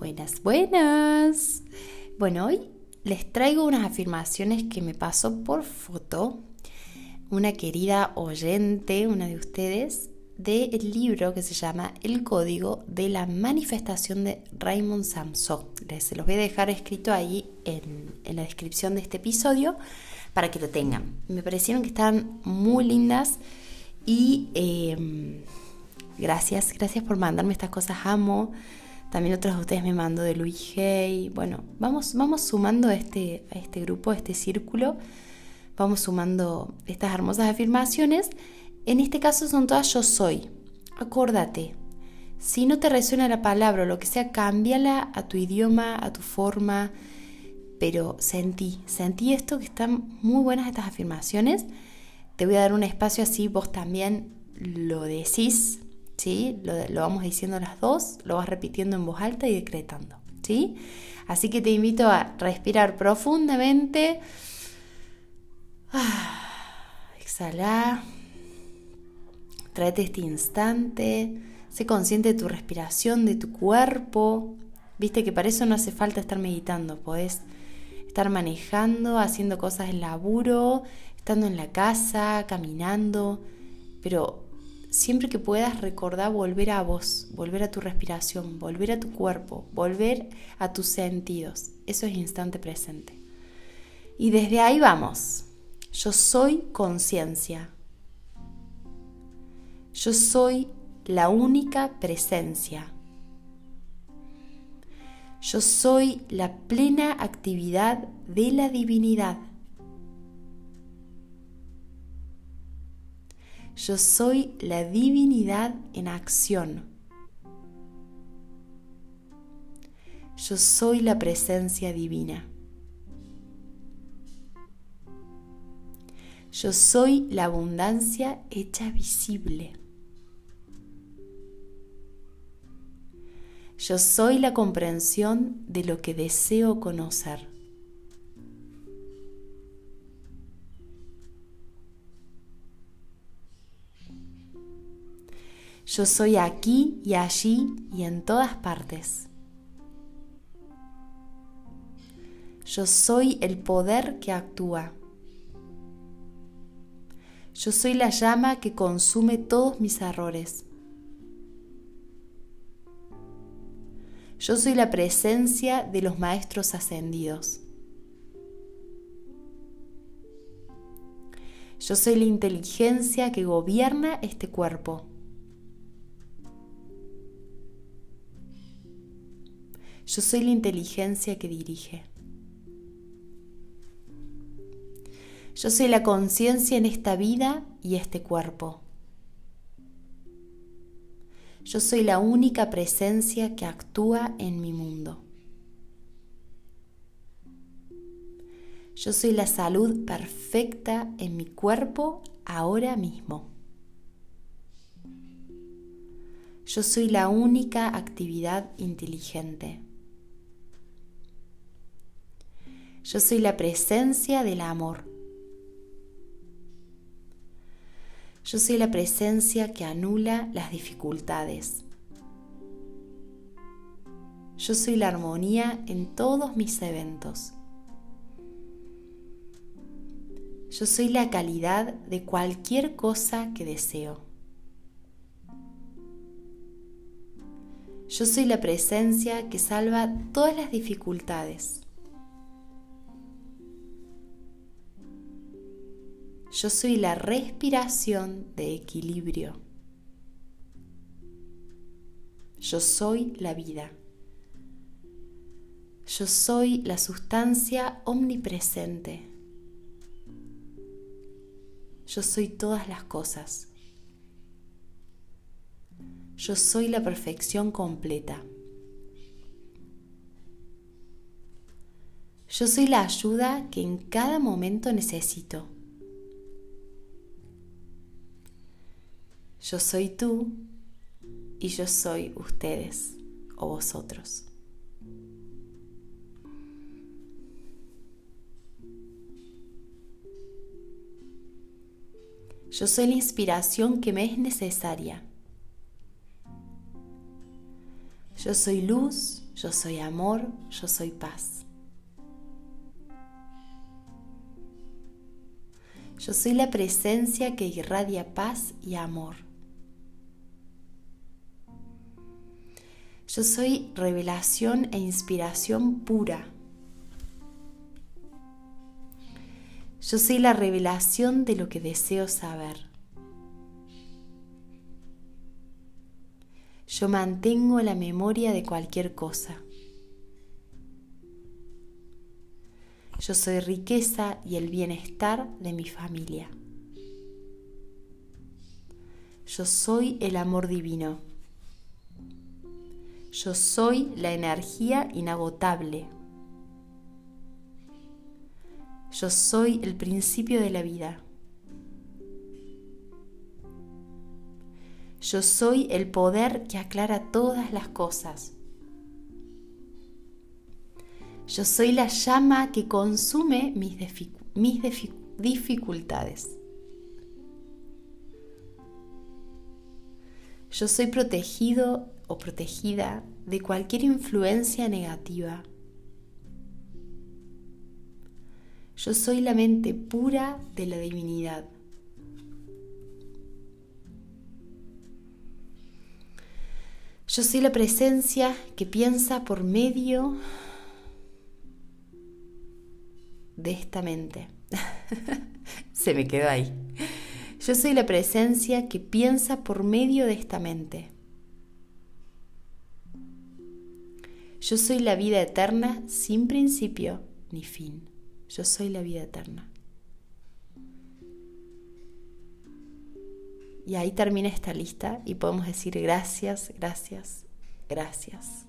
Buenas, buenas. Bueno, hoy les traigo unas afirmaciones que me pasó por foto una querida oyente, una de ustedes, del libro que se llama El Código de la Manifestación de Raymond Samson. Les los voy a dejar escrito ahí en, la descripción de este episodio para que lo tengan. Me parecieron que estaban muy lindas y em, gracias, gracias por mandarme estas cosas, amo. También otros de ustedes me mandó de Louis Hay. Bueno, vamos, vamos sumando a este, este grupo, a este círculo vamos sumando estas hermosas afirmaciones. En este caso son todas yo soy. Acórdate. Si no te resuena la palabra o lo que sea, cámbiala a tu idioma, a tu forma. Pero sentí, sentí esto que están muy buenas estas afirmaciones. Te voy a dar un espacio así, vos también lo decís, ¿sí? Lo, vamos diciendo las dos, lo vas repitiendo en voz alta y decretando, ¿sí? Así que te invito a respirar profundamente exhala. Tráete este instante. Sé consciente de tu respiración, de tu cuerpo. Viste que para eso no hace falta estar meditando. Podés estar manejando, haciendo cosas en laburo, estando en la casa, caminando. Pero siempre que puedas recordar volver a vos, volver a tu respiración, volver a tu cuerpo, volver a tus sentidos. Eso es instante presente. Y desde ahí vamos. Yo soy conciencia. Yo soy la única presencia. Yo soy la plena actividad de la divinidad. Yo soy la divinidad en acción. Yo soy la presencia divina. Yo soy la abundancia hecha visible. Yo soy la comprensión de lo que deseo conocer. Yo soy aquí y allí y en todas partes. Yo soy el poder que actúa. Yo soy la llama que consume todos mis errores. Yo soy la presencia de los maestros ascendidos. Yo soy la inteligencia que gobierna este cuerpo. Yo soy la inteligencia que dirige. Yo soy la conciencia en esta vida y este cuerpo. Yo soy la única presencia que actúa en mi mundo. Yo soy la salud perfecta en mi cuerpo ahora mismo. Yo soy la única actividad inteligente. Yo soy la presencia del amor. Yo soy la presencia que anula las dificultades. Yo soy la armonía en todos mis eventos. Yo soy la calidad de cualquier cosa que deseo. Yo soy la presencia que salva todas las dificultades. Yo soy la respiración de equilibrio. Yo soy la vida. Yo soy la sustancia omnipresente. Yo soy todas las cosas. Yo soy la perfección completa. Yo soy la ayuda que en cada momento necesito. Yo soy tú y yo soy ustedes o vosotros. Yo soy la inspiración que me es necesaria. Yo soy luz, yo soy amor, yo soy paz. Yo soy la presencia que irradia paz y amor. Yo soy revelación e inspiración pura. Yo soy la revelación de lo que deseo saber. Yo mantengo la memoria de cualquier cosa. Yo soy riqueza y el bienestar de mi familia. Yo soy el amor divino. Yo soy la energía inagotable. Yo soy el principio de la vida. Yo soy el poder que aclara todas las cosas. Yo soy la llama que consume mis, mis dificultades. Yo soy protegido o protegida de cualquier influencia negativa. Yo soy la mente pura de la divinidad. Yo soy la presencia que piensa por medio de esta mente. Se me quedó ahí. Yo soy la presencia que piensa por medio de esta mente. Yo soy la vida eterna sin principio ni fin. Yo soy la vida eterna. Y ahí termina esta lista y podemos decir gracias, gracias, gracias.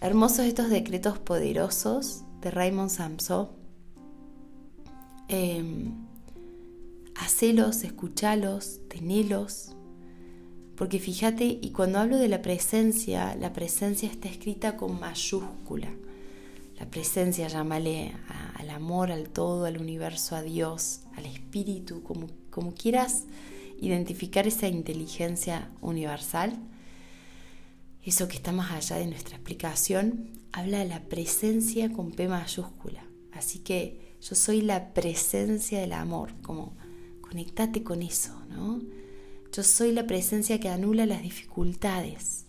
Hermosos estos decretos poderosos de Raymond Samson. Eh, hacelos, escuchalos, tenelos. Porque fíjate, y cuando hablo de la presencia, la presencia está escrita con mayúscula. La presencia, llámale al amor, al todo, al universo, a Dios, al espíritu, como, como quieras identificar esa inteligencia universal, eso que está más allá de nuestra explicación, habla de la presencia con P mayúscula. Así que yo soy la presencia del amor, como conectate con eso, ¿no? Yo soy la presencia que anula las dificultades.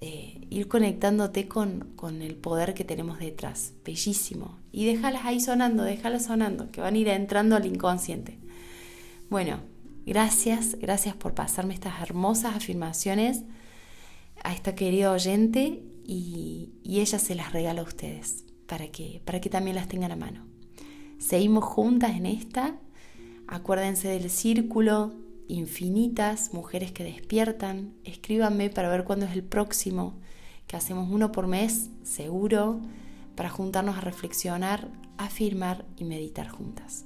Eh, ir conectándote con, con, el poder que tenemos detrás. Bellísimo. Y déjalas ahí sonando, déjalas sonando, que van a ir entrando al inconsciente. Bueno, Gracias, gracias por pasarme estas hermosas afirmaciones a esta querida oyente y, ella se las regala a ustedes para que, para que también las tengan a mano. Seguimos juntas en esta. Acuérdense del círculo, infinitas mujeres que despiertan. Escríbanme para ver cuándo es el próximo, que hacemos uno por mes, seguro, para juntarnos a reflexionar, afirmar y meditar juntas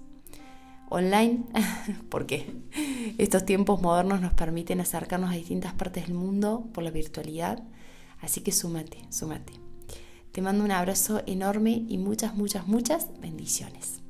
online, porque estos tiempos modernos nos permiten acercarnos a distintas partes del mundo por la virtualidad. Así que súmate, súmate. Te mando un abrazo enorme y muchas, muchas, muchas bendiciones.